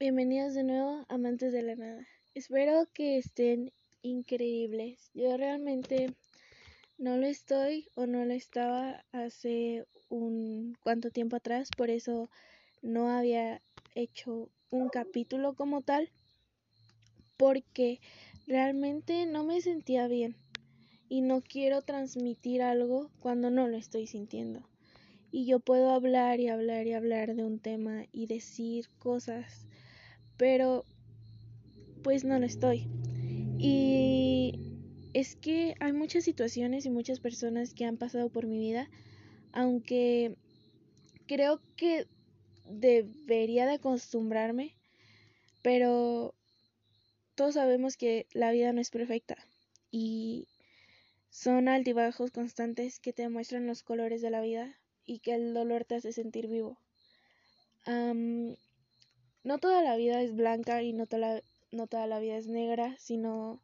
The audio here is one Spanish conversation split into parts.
Bienvenidos de nuevo, amantes de la nada. Espero que estén increíbles. Yo realmente no lo estoy o no lo estaba hace un cuánto tiempo atrás, por eso no había hecho un capítulo como tal, porque realmente no me sentía bien y no quiero transmitir algo cuando no lo estoy sintiendo. Y yo puedo hablar y hablar y hablar de un tema y decir cosas pero pues no lo estoy. Y es que hay muchas situaciones y muchas personas que han pasado por mi vida, aunque creo que debería de acostumbrarme, pero todos sabemos que la vida no es perfecta y son altibajos constantes que te muestran los colores de la vida y que el dolor te hace sentir vivo no toda la vida es blanca y no toda la, no toda la vida es negra, sino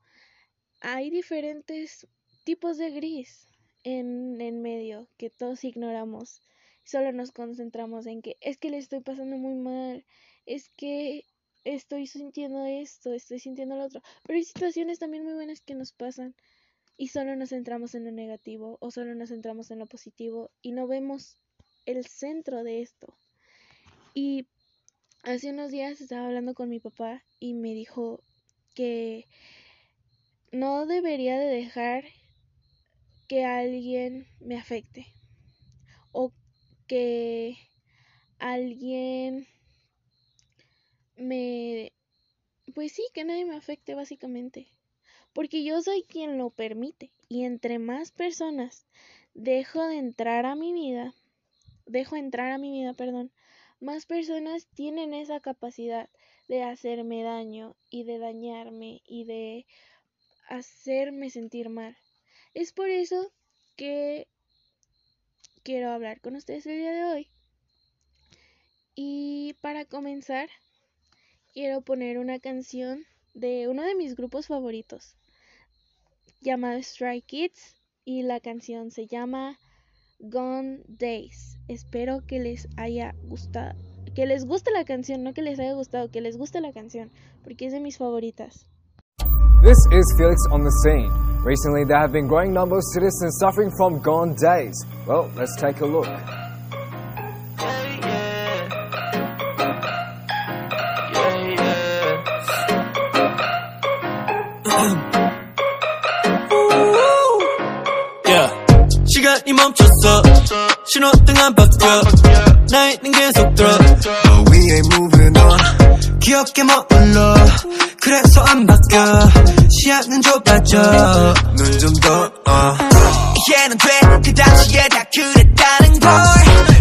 hay diferentes tipos de gris en, en medio que todos ignoramos. Solo nos concentramos en que es que le estoy pasando muy mal, es que estoy sintiendo esto, estoy sintiendo lo otro. Pero hay situaciones también muy buenas que nos pasan y solo nos centramos en lo negativo o solo nos centramos en lo positivo y no vemos el centro de esto. Y Hace unos días estaba hablando con mi papá y me dijo que no debería de dejar que alguien me afecte o que alguien me pues sí, que nadie me afecte básicamente, porque yo soy quien lo permite y entre más personas dejo de entrar a mi vida, dejo entrar a mi vida, perdón, más personas tienen esa capacidad de hacerme daño y de dañarme y de hacerme sentir mal. Es por eso que quiero hablar con ustedes el día de hoy. Y para comenzar, quiero poner una canción de uno de mis grupos favoritos, llamado Strike Kids, y la canción se llama Gone Days. Espero que les haya gustado, que les guste la canción, no que les haya gustado, que les guste la canción, porque es de mis favoritas. This is Felix on the scene. Recently, there have been growing numbers of citizens suffering from gone days. Well, let's take a look. 신호등 안 바뀌어. 나이는 계속 들어. But we ain't moving on. 기억에 머물러. 그래서 안 바뀌어. 시야는 좁아져. 눈 좀더 어. 이해는 돼그 당시에 다 그랬다는 걸.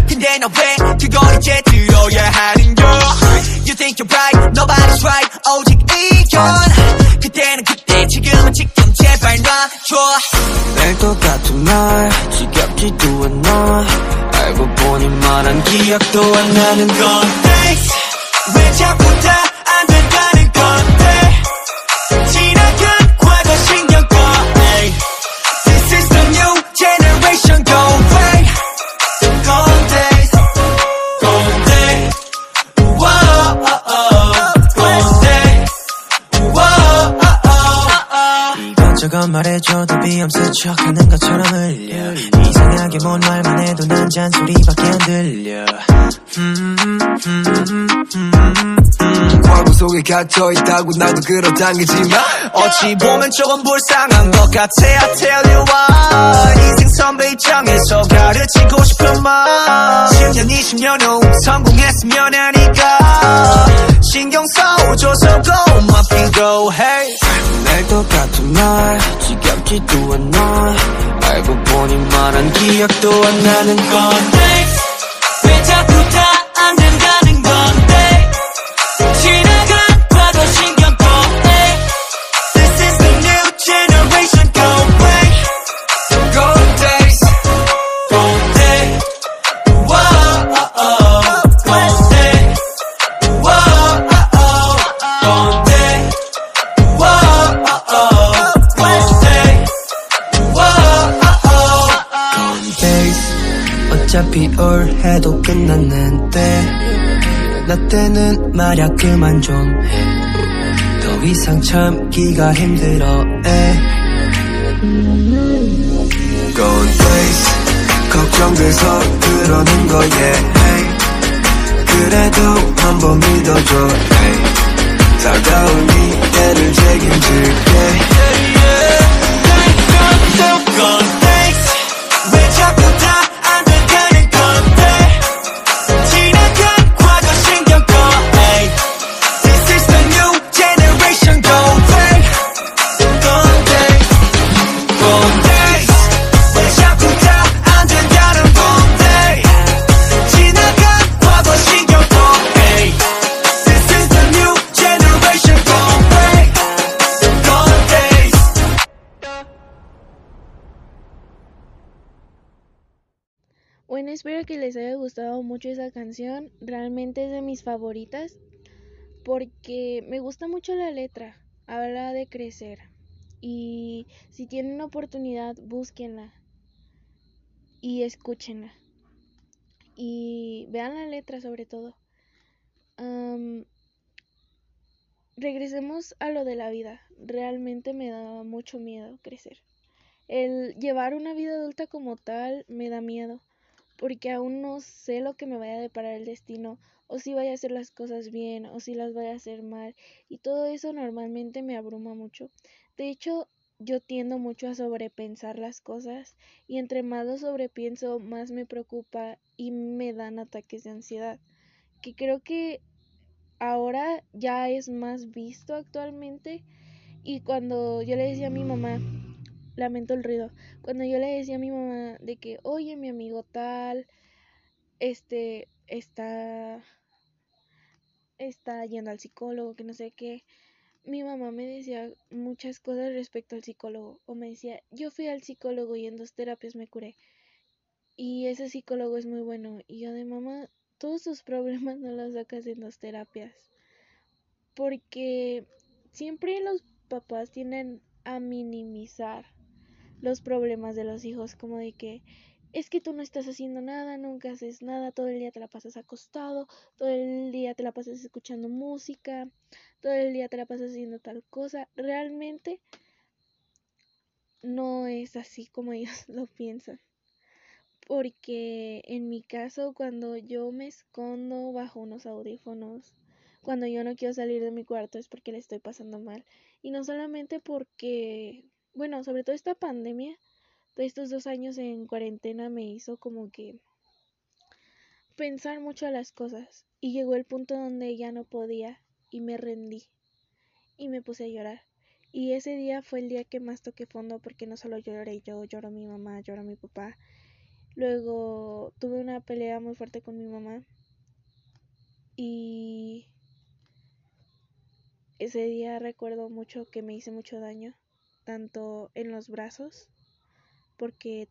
근데 너왜 그걸 이제 들어야 하는 걸 You think you're right. Nobody's right. 오직 이견 그때는 그때 지금은 지금 놔줘 늘 똑같은 날 지겹지도 않아. 알고 보니 말한 기억도 안 나는 건데 왜 자꾸 다 말해줘도 비염스 척하는 것처럼 흘려. 이상하게 뭔 말만 해도 난 잔소리밖에 안 들려. 음, 음. 과거 속에 갇혀있다고 나도 그렇다기지만 어찌 보면 조금 불쌍한 것 같아 I tell you why 인생 선배 입장에서 가르치고 싶은 말. 10년 20년 후 성공했으면 하니까. 신경 써줘서 go my go hey 날 똑같은 날 지겹지도 않아. 알고 보니 말한 기억도 안 나는 건데 왜 자꾸 다 안 된다는 건데 해도 끝났는데 나 때는 말야 그만 좀해더 이상 참기가 힘들어 에 Gone days 걱정돼서 그러는 거야 hey. 그래도 한 번 믿어줘 hey. 다가올 미래를 책임질게 yeah, yeah. Gone days espero que les haya gustado mucho esa canción. Realmente es de mis favoritas porque me gusta mucho la letra. Habla de crecer. Y si tienen oportunidad, búsquenla y escúchenla. Y vean la letra sobre todo. Regresemos a lo de la vida. Realmente me da mucho miedo crecer. El llevar una vida adulta como tal me da miedo porque aún no sé lo que me vaya a deparar el destino, o si vaya a hacer las cosas bien, o si las vaya a hacer mal, y todo eso normalmente me abruma mucho. De hecho, yo tiendo mucho a sobrepensar las cosas, y entre más lo sobrepienso, más me preocupa y me dan ataques de ansiedad, que creo que ahora ya es más visto actualmente, y cuando yo le decía a mi mamá, lamento el ruido. Cuando yo le decía a mi mamá de que, oye, mi amigo tal, este, está, está yendo al psicólogo, que no sé qué, mi mamá me decía muchas cosas respecto al psicólogo. O me decía, yo fui al psicólogo y en dos terapias me curé. Y ese psicólogo es muy bueno. Y yo de mamá, todos tus problemas no los sacas en dos terapias. Porque siempre los papás tienden a minimizar los problemas de los hijos, como de que es que tú no estás haciendo nada, nunca haces nada, todo el día te la pasas acostado, todo el día te la pasas escuchando música, todo el día te la pasas haciendo tal cosa. Realmente no es así como ellos lo piensan. Porque en mi caso, cuando yo me escondo bajo unos audífonos, cuando yo no quiero salir de mi cuarto es porque le estoy pasando mal. Y no solamente porque, bueno, sobre todo esta pandemia, de estos dos años en cuarentena me hizo como que pensar mucho a las cosas. Y llegó el punto donde ya no podía y me rendí. Y me puse a llorar. Y ese día fue el día que más toqué fondo porque no solo lloré yo, lloró mi mamá, lloró mi papá. Luego tuve una pelea muy fuerte con mi mamá. Y ese día recuerdo mucho que me hice mucho daño, tanto en los brazos, porque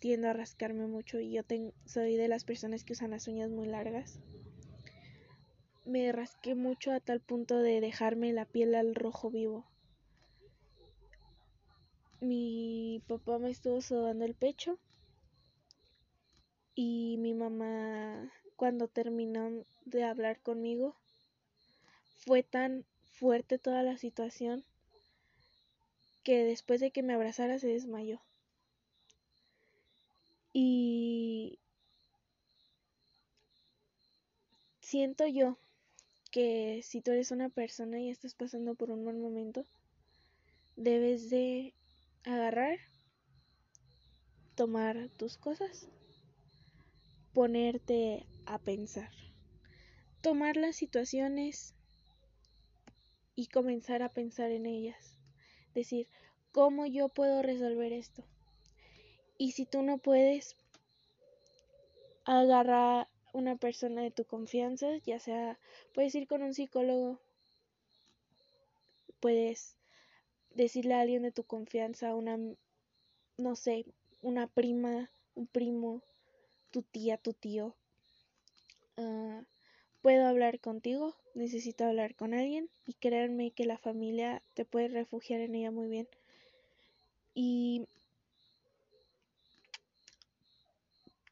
tiendo a rascarme mucho y yo soy de las personas que usan las uñas muy largas. Me rasqué mucho a tal punto de dejarme la piel al rojo vivo. Mi papá me estuvo sobando el pecho y mi mamá cuando terminó de hablar conmigo fue tan fuerte toda la situación que después de que me abrazara se desmayó. Y siento yo que si tú eres una persona y estás pasando por un mal momento, debes de agarrar, tomar tus cosas, ponerte a pensar, tomar las situaciones y comenzar a pensar en ellas. Decir, ¿cómo yo puedo resolver esto? Y si tú no puedes, agarra una persona de tu confianza, ya sea, puedes ir con un psicólogo, puedes decirle a alguien de tu confianza, una, no sé, una prima, un primo, tu tía, tu tío. Ah, puedo hablar contigo, necesito hablar con alguien y créanme que la familia te puede refugiar en ella muy bien. Y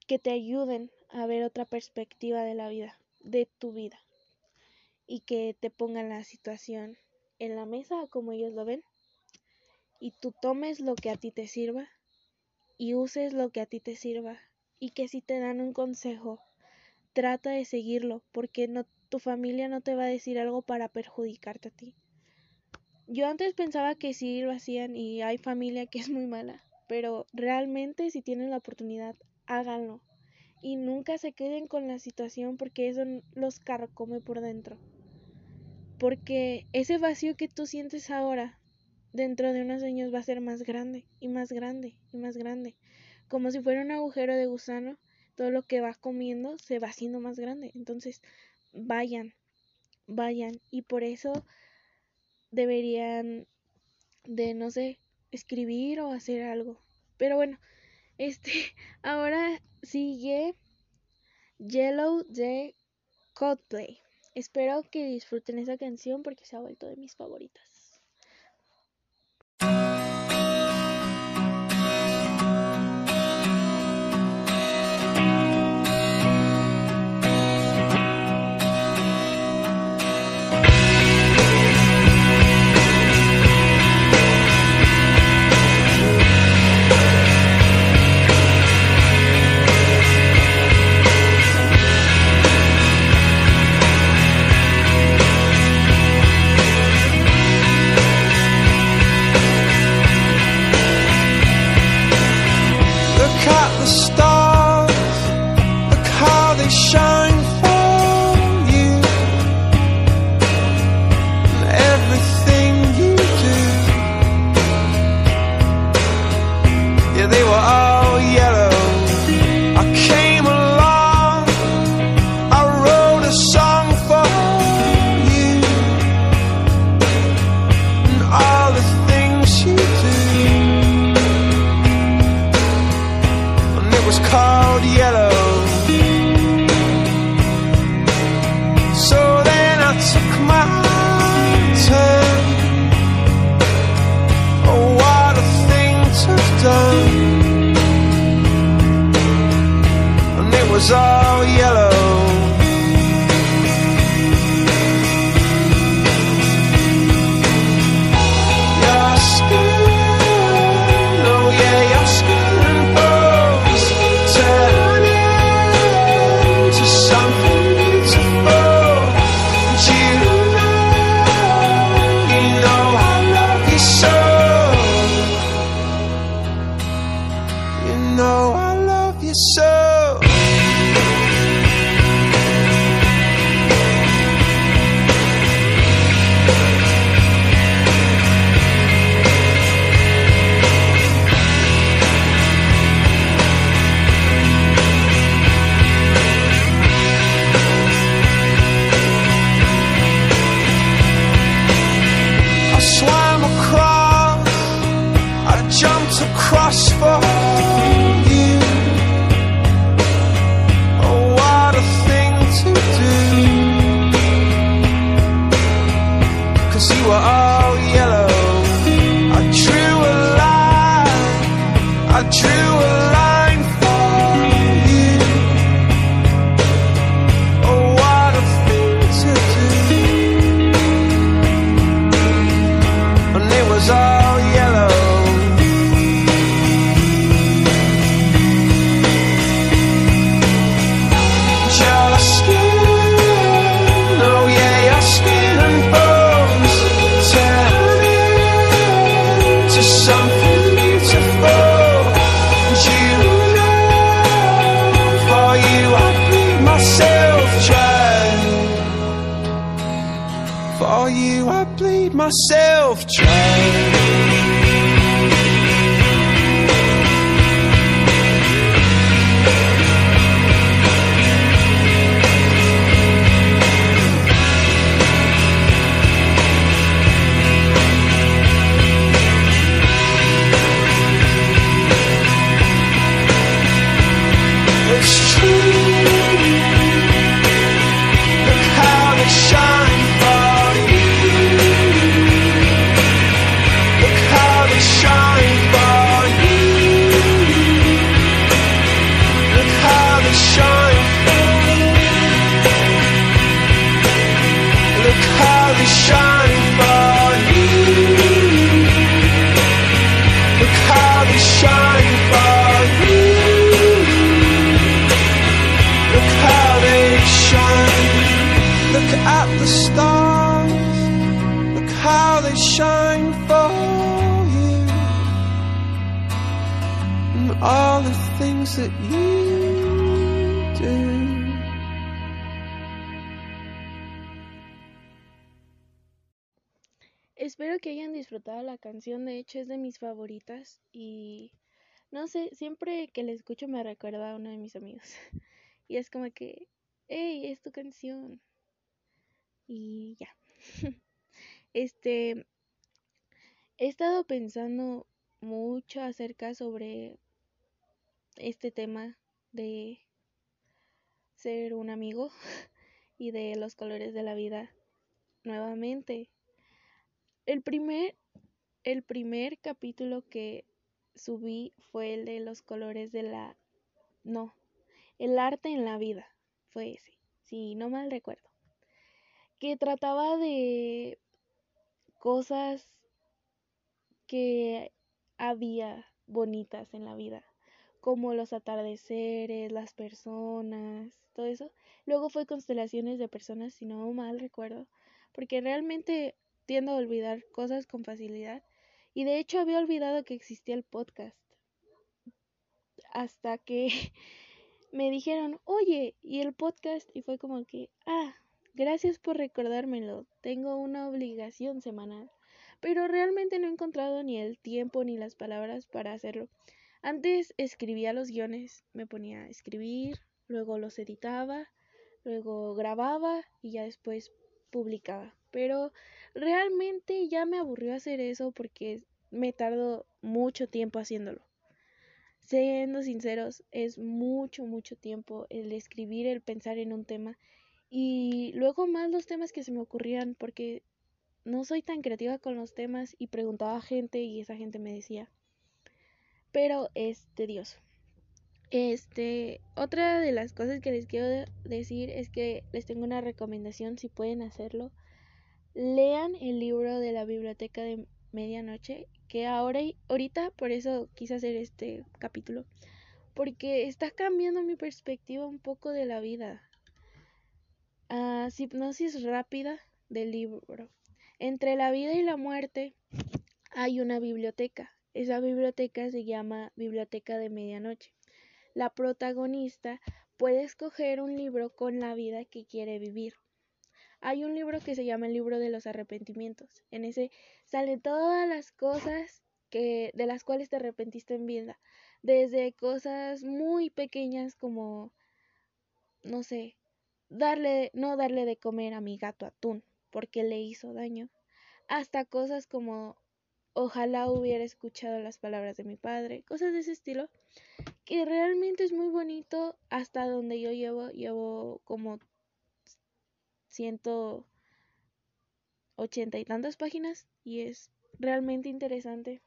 que te ayuden a ver otra perspectiva de la vida, de tu vida. y que te pongan la situación en la mesa como ellos lo ven y tú tomes lo que a ti te sirva y uses lo que a ti te sirva y que si te dan un consejo trata de seguirlo porque no tu familia no te va a decir algo para perjudicarte a ti. Yo antes pensaba que sí lo hacían y hay familia que es muy mala, pero realmente si tienen la oportunidad, háganlo. Y nunca se queden con la situación porque eso los carcome por dentro. Porque ese vacío que tú sientes ahora, dentro de unos años va a ser más grande y más grande y más grande. Como si fuera un agujero de gusano, todo lo que vas comiendo se va haciendo más grande. Entonces, vayan, vayan. Y por eso deberían de, no sé, escribir o hacer algo. Pero bueno, este, ahora sigue Yellow de Coldplay. Espero que disfruten esa canción porque se ha vuelto de mis favoritas. La canción, de hecho es de mis favoritas y no sé, siempre que la escucho me recuerda a uno de mis amigos. Y es como que, hey, es tu canción. Y ya. Este, he estado pensando mucho acerca sobre este tema de ser un amigo y de los colores de la vida nuevamente. El primer, el primer capítulo que subí fue el de los colores de la... No, el arte en la vida. Fue ese, si no mal recuerdo. Que trataba de cosas que había bonitas en la vida, como los atardeceres, las personas, todo eso. Luego fue constelaciones de personas, si no mal recuerdo, porque realmente tiendo a olvidar cosas con facilidad. Y de hecho había olvidado que existía el podcast. Hasta que me dijeron, oye, ¿y el podcast? Y fue como que, ah, gracias por recordármelo. Tengo una obligación semanal. Pero realmente no he encontrado ni el tiempo ni las palabras para hacerlo. Antes escribía los guiones, me ponía a escribir, luego los editaba, luego grababa y ya después publicaba. Pero realmente ya me aburrió hacer eso porque me tardó mucho tiempo haciéndolo. Siendo sinceros, es mucho, mucho tiempo el escribir, el pensar en un tema y luego más los temas que se me ocurrían porque no soy tan creativa con los temas y preguntaba a gente y esa gente me decía. Pero es tedioso. Este, otra de las cosas que les quiero decir es que les tengo una recomendación si pueden hacerlo. Lean el libro de la biblioteca de medianoche, que ahora ahorita por eso quise hacer este capítulo, porque está cambiando mi perspectiva un poco de la vida. Ah, hipnosis rápida del libro. Entre la vida y la muerte hay una biblioteca. Esa biblioteca se llama Biblioteca de Medianoche. La protagonista puede escoger un libro con la vida que quiere vivir. Hay un libro que se llama el libro de los arrepentimientos. En ese salen todas las cosas que de las cuales te arrepentiste en vida, desde cosas muy pequeñas como no sé, darle no darle de comer a mi gato atún porque le hizo daño, hasta cosas como ojalá hubiera escuchado las palabras de mi padre, cosas de ese estilo, que realmente es muy bonito hasta donde yo llevo, llevo como ciento ochenta y tantas páginas y es realmente interesante.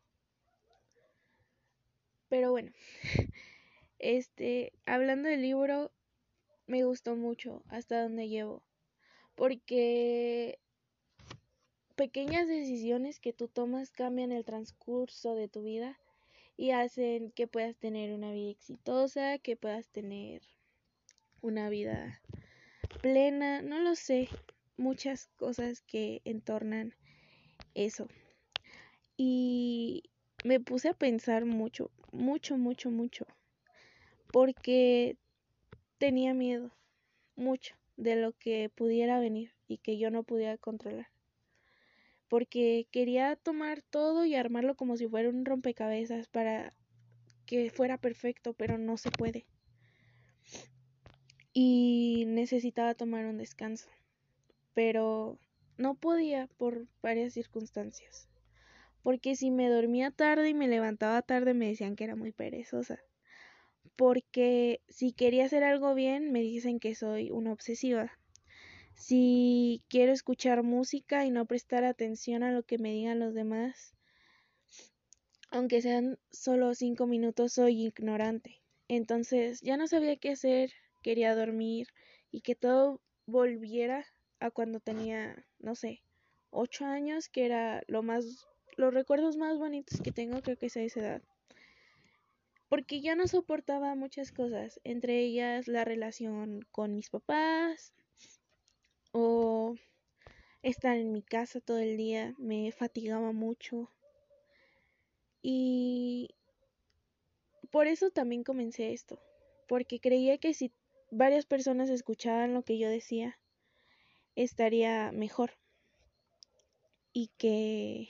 Pero bueno, este, hablando del libro, me gustó mucho hasta donde llevo, porque pequeñas decisiones que tú tomas cambian el transcurso de tu vida y hacen que puedas tener una vida exitosa, que puedas tener una vida plena, no lo sé, muchas cosas que entornan eso. Y me puse a pensar mucho, mucho, mucho, mucho, porque tenía miedo, mucho, de lo que pudiera venir y que yo no pudiera controlar. Porque quería tomar todo y armarlo como si fuera un rompecabezas para que fuera perfecto, pero no se puede y necesitaba tomar un descanso, pero no podía por varias circunstancias. Porque si me dormía tarde y me levantaba tarde me decían que era muy perezosa. Porque si quería hacer algo bien me dicen que soy una obsesiva. Si quiero escuchar música y no prestar atención a lo que me digan los demás, aunque sean solo cinco minutos, soy ignorante. Entonces ya no sabía qué hacer quería dormir y que todo volviera a cuando tenía, no sé, ocho años, que era lo más, los recuerdos más bonitos que tengo, creo que es a esa edad. Porque ya no soportaba muchas cosas, entre ellas la relación con mis papás o estar en mi casa todo el día me fatigaba mucho. Y por eso también comencé esto, porque creía que si varias personas escuchaban lo que yo decía, estaría mejor. Y que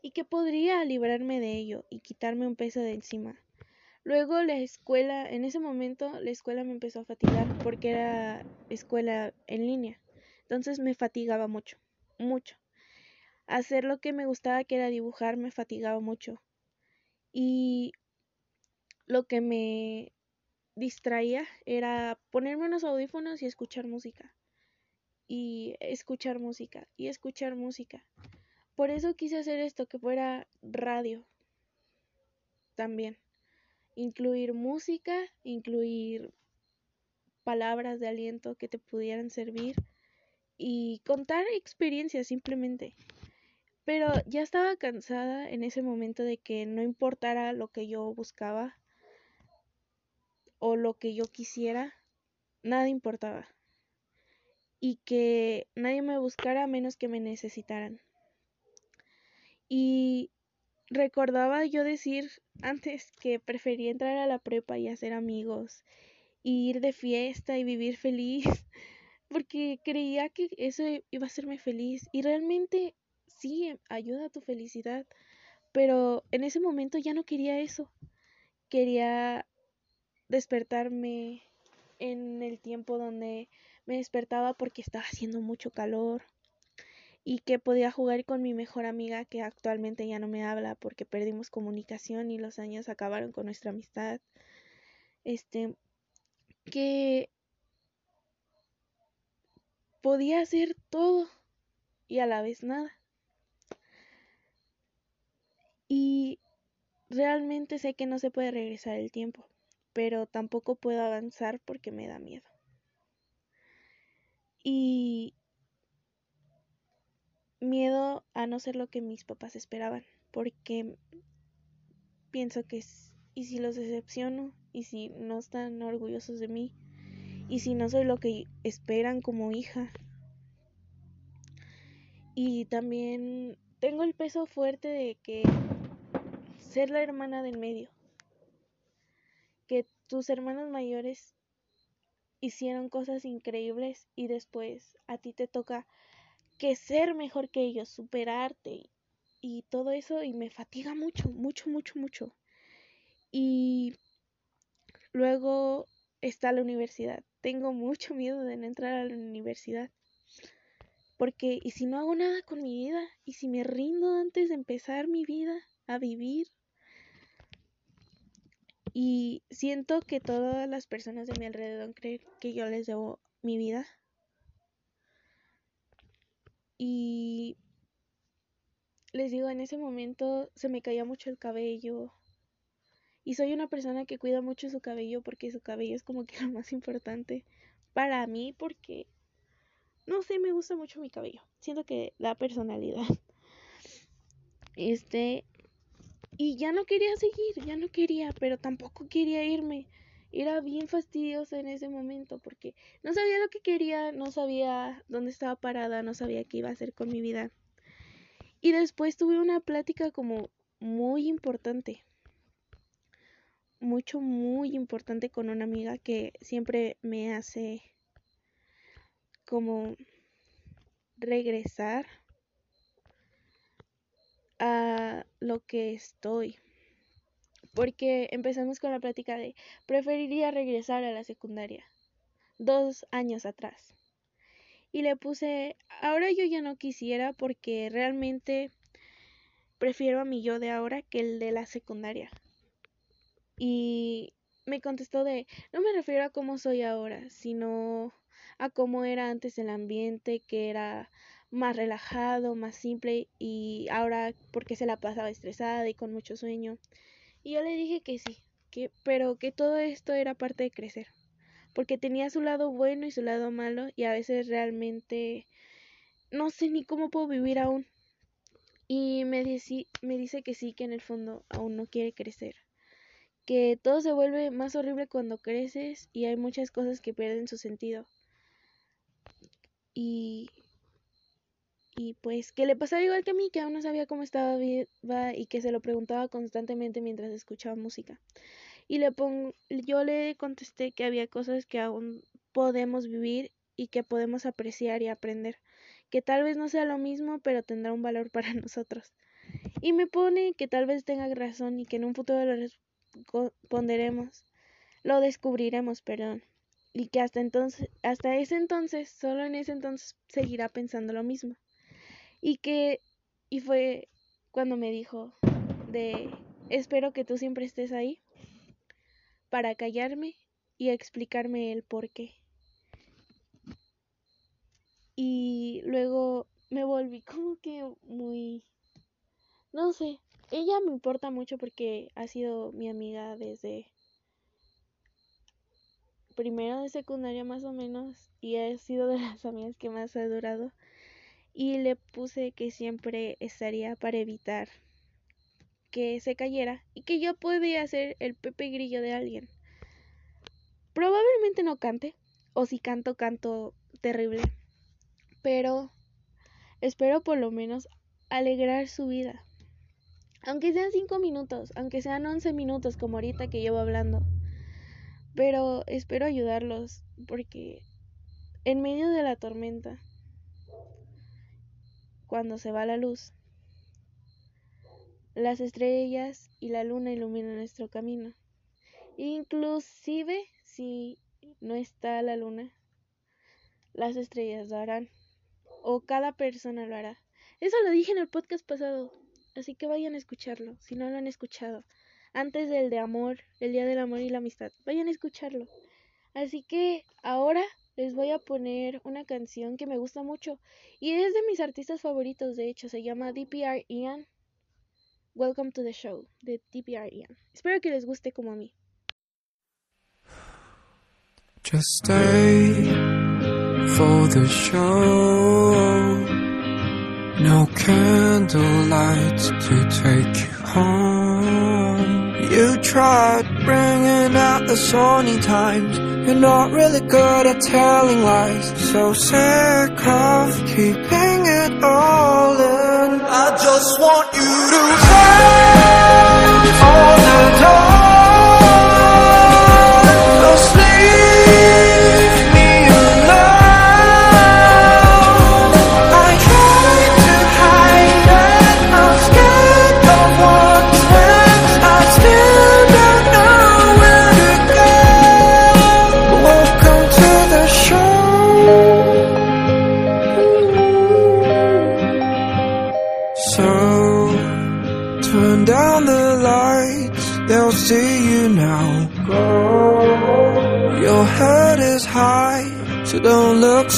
y que podría librarme de ello y quitarme un peso de encima. Luego la escuela, en ese momento la escuela me empezó a fatigar porque era escuela en línea. Entonces me fatigaba mucho, mucho. Hacer lo que me gustaba, que era dibujar, me fatigaba mucho. Y lo que me distraía era ponerme unos audífonos y escuchar música. Y escuchar música, y escuchar música. Por eso quise hacer esto, que fuera radio. También. Incluir música, incluir palabras de aliento que te pudieran servir y contar experiencias simplemente. Pero ya estaba cansada en ese momento de que no importara lo que yo buscaba o lo que yo quisiera, nada importaba. Y que nadie me buscara a menos que me necesitaran. Y recordaba yo decir antes que prefería entrar a la prepa y hacer amigos, y ir de fiesta y vivir feliz, porque creía que eso iba a hacerme feliz. Y realmente sí, ayuda a tu felicidad, pero en ese momento ya no quería eso. Quería despertarme en el tiempo donde me despertaba porque estaba haciendo mucho calor y que podía jugar con mi mejor amiga que actualmente ya no me habla porque perdimos comunicación y los años acabaron con nuestra amistad. Este que podía hacer todo y a la vez nada. Y realmente sé que no se puede regresar el tiempo, pero tampoco puedo avanzar porque me da miedo. Y miedo a no ser lo que mis papás esperaban, porque pienso que y si los decepciono, y si no están orgullosos de mí, y si no soy lo que esperan como hija. Y también tengo el peso fuerte de que ser la hermana del medio, que tus hermanos mayores hicieron cosas increíbles y después a ti te toca que ser mejor que ellos, superarte y todo eso y me fatiga mucho, mucho, mucho, mucho. Y luego está la universidad. Tengo mucho miedo de no entrar a la universidad. Porque, ¿y si no hago nada con mi vida? ¿Y si me rindo antes de empezar mi vida a vivir? Y siento que todas las personas de mi alrededor creen que yo les debo mi vida y les digo, en ese momento se me caía mucho el cabello. Y soy una persona que cuida mucho su cabello porque su cabello es como que lo más importante para mí porque, no sé, me gusta mucho mi cabello. Siento que da personalidad. Este, y ya no quería seguir, ya no quería, pero tampoco quería irme era bien fastidiosa en ese momento porque no sabía lo que quería, no sabía dónde estaba parada, no sabía qué iba a hacer con mi vida. Y después tuve una plática como muy importante, mucho, muy importante con una amiga que siempre me hace como regresar a lo que estoy porque empezamos con la plática de preferiría regresar a la secundaria, dos años atrás. Y le puse, ahora yo ya no quisiera porque realmente prefiero a mi yo de ahora que el de la secundaria. Y me contestó de, no me refiero a cómo soy ahora, sino a cómo era antes el ambiente, que era más relajado, más simple y ahora porque se la pasaba estresada y con mucho sueño. Y yo le dije que sí, que, pero que todo esto era parte de crecer, porque tenía su lado bueno y su lado malo y a veces realmente no sé ni cómo puedo vivir aún. Y me, me dice que sí, que en el fondo aún no quiere crecer, que todo se vuelve más horrible cuando creces y hay muchas cosas que pierden su sentido. Y y pues que le pasaba igual que a mí, que aún no sabía cómo estaba viva y que se lo preguntaba constantemente mientras escuchaba música. Y le pongo, yo le contesté que había cosas que aún podemos vivir y que podemos apreciar y aprender, que tal vez no sea lo mismo, pero tendrá un valor para nosotros. Y me pone que tal vez tenga razón y que en un futuro lo responderemos, lo descubriremos, perdón, y que hasta entonces, hasta ese entonces, solo en ese entonces seguirá pensando lo mismo. Y que, y fue cuando me dijo de, espero que tú siempre estés ahí para callarme y explicarme el por qué. Y luego me volví como que muy... No sé, ella me importa mucho porque ha sido mi amiga desde primero de secundaria más o menos y ha sido de las amigas que más ha durado y le puse que siempre estaría para evitar que se cayera y que yo podía ser el Pepe Grillo de alguien. Probablemente no cante, o si canto, canto terrible, pero espero por lo menos alegrar su vida. Aunque sean cinco minutos, aunque sean once minutos como ahorita que llevo hablando. Pero espero ayudarlos porque en medio de la tormenta, cuando se va la luz, las estrellas y la luna iluminan nuestro camino. Inclusive si no está la luna, las estrellas lo harán o cada persona lo hará. Eso lo dije en el podcast pasado, así que vayan a escucharlo, si no lo han escuchado. Antes del de amor, el día del amor y la amistad, vayan a escucharlo. Así que ahora les voy a poner una canción que me gusta mucho y es de mis artistas favoritos, de hecho, se llama DPR Ian. Welcome to the show de DPR Ian. Espero que les guste como a mí. Just stay. for the show. No candlelight to take you home. You tried bringing out the sunny times. You're not really good at telling lies. So sick of keeping it all in. I just want you to close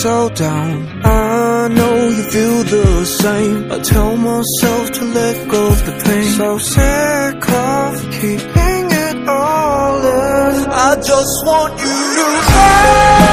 so down. I know you feel the same. I tell myself to let go of the pain. So sick of keeping it all in I just want you to close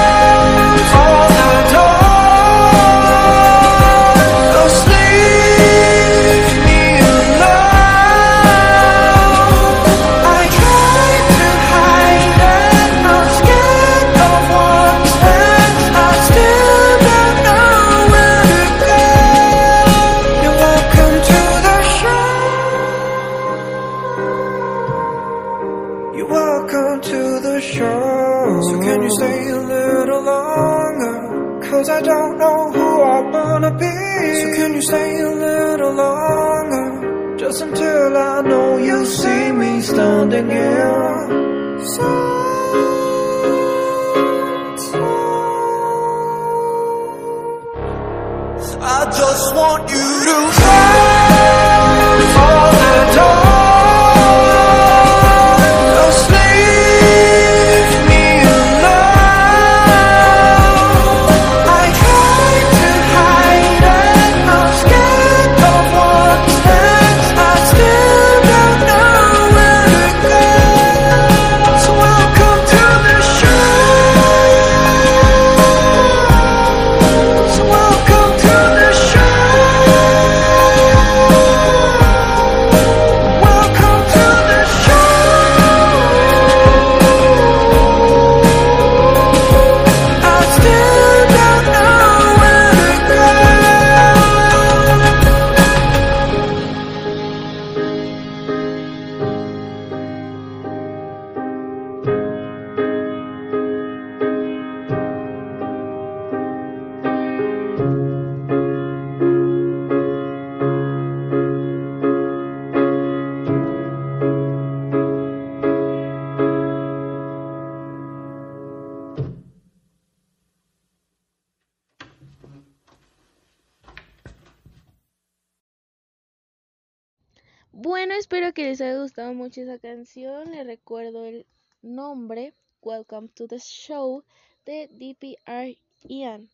Bueno, espero que les haya gustado mucho esa canción. Les recuerdo el nombre, Welcome to the Show, de DPR Ian.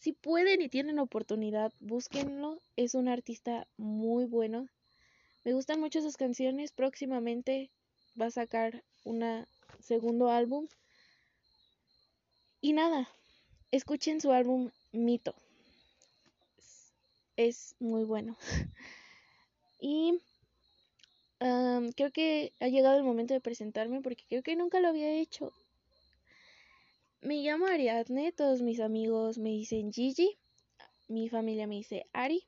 Si pueden y tienen oportunidad, búsquenlo. Es un artista muy bueno. Me gustan mucho sus canciones. Próximamente va a sacar un segundo álbum. Y nada, escuchen su álbum Mito. Es muy bueno. y creo que ha llegado el momento de presentarme porque creo que nunca lo había hecho. Me llamo Ariadne, todos mis amigos me dicen Gigi, mi familia me dice Ari.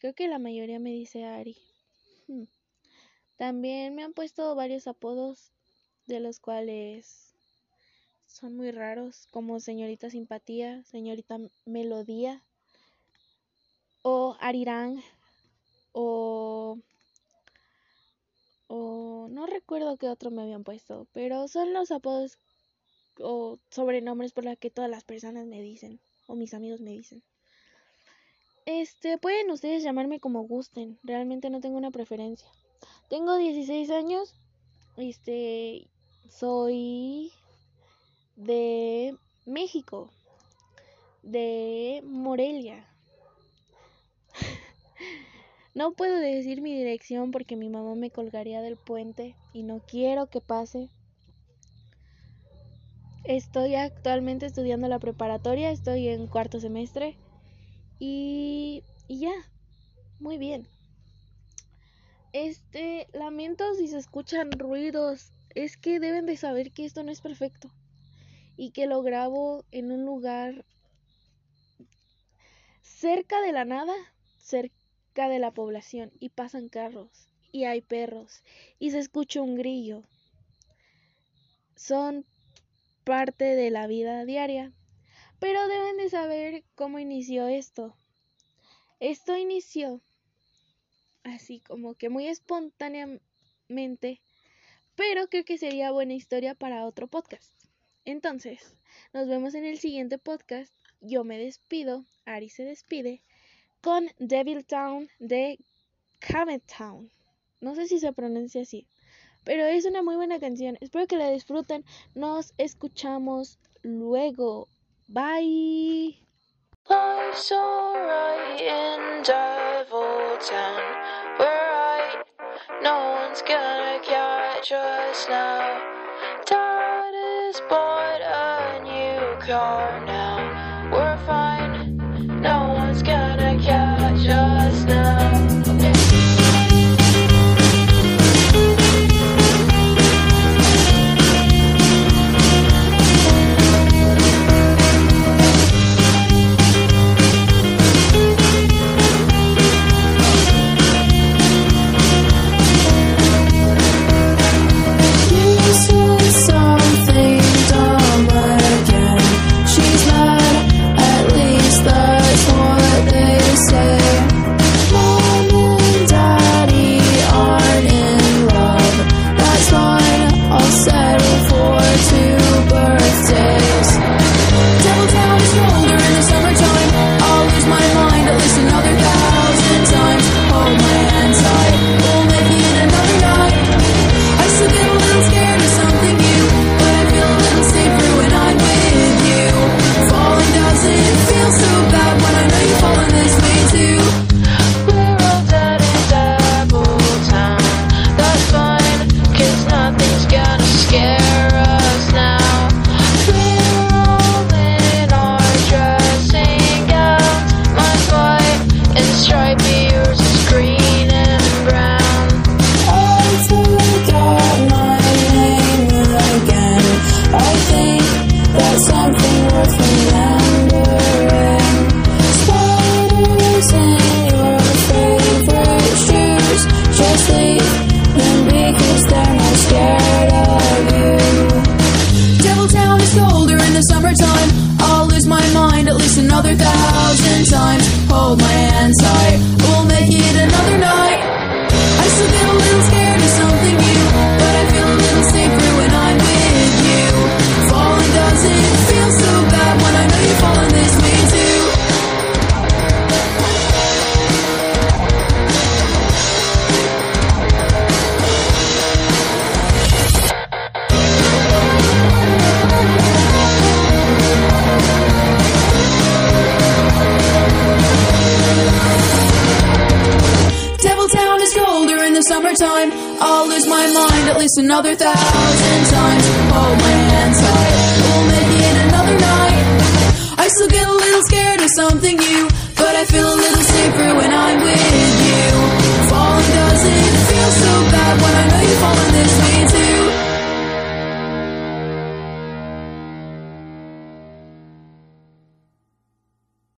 Creo que la mayoría me dice Ari. Hmm. También me han puesto varios apodos de los cuales son muy raros, como señorita simpatía, señorita melodía, o Arirang, o o no recuerdo qué otro me habían puesto, pero son los apodos o sobrenombres por los que todas las personas me dicen o mis amigos me dicen. Este, pueden ustedes llamarme como gusten, realmente no tengo una preferencia. Tengo 16 años, este, soy de México, de Morelia. No puedo decir mi dirección porque mi mamá me colgaría del puente y no quiero que pase. Estoy actualmente estudiando la preparatoria, estoy en cuarto semestre y, y ya, muy bien. Este, lamento si se escuchan ruidos, es que deben de saber que esto no es perfecto y que lo grabo en un lugar cerca de la nada, cerca de la población y pasan carros y hay perros y se escucha un grillo. Son parte de la vida diaria. Pero deben de saber cómo inició esto. Esto inició así como que muy espontáneamente, pero creo que sería buena historia para otro podcast. Entonces, nos vemos en el siguiente podcast. Yo me despido, Ari se despide, con Devil Town de Town. No sé si se pronuncia así. Pero es una muy buena canción. Espero que la disfruten. Nos escuchamos luego. Bye. No one's gonna catch us now. Dad has bought a new car now. Catch us